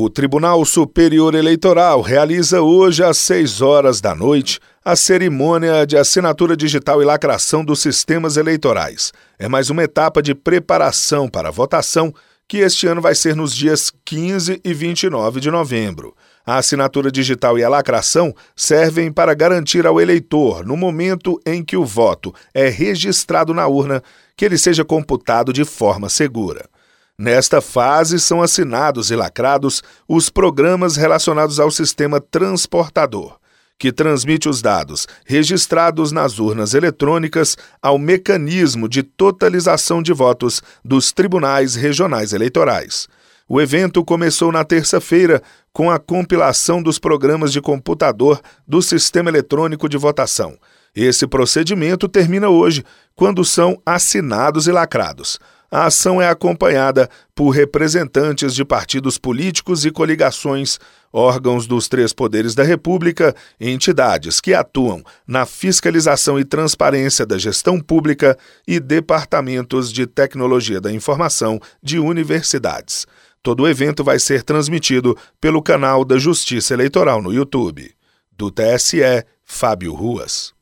O Tribunal Superior Eleitoral realiza hoje às 6 horas da noite a cerimônia de assinatura digital e lacração dos sistemas eleitorais. É mais uma etapa de preparação para a votação que este ano vai ser nos dias 15 e 29 de novembro. A assinatura digital e a lacração servem para garantir ao eleitor, no momento em que o voto é registrado na urna, que ele seja computado de forma segura. Nesta fase, são assinados e lacrados os programas relacionados ao sistema transportador, que transmite os dados registrados nas urnas eletrônicas ao mecanismo de totalização de votos dos tribunais regionais eleitorais. O evento começou na terça-feira com a compilação dos programas de computador do Sistema Eletrônico de Votação. Esse procedimento termina hoje, quando são assinados e lacrados. A ação é acompanhada por representantes de partidos políticos e coligações, órgãos dos três poderes da República e entidades que atuam na fiscalização e transparência da gestão pública e departamentos de tecnologia da informação de universidades. Todo o evento vai ser transmitido pelo canal da Justiça Eleitoral no YouTube. Do TSE, Fábio Ruas.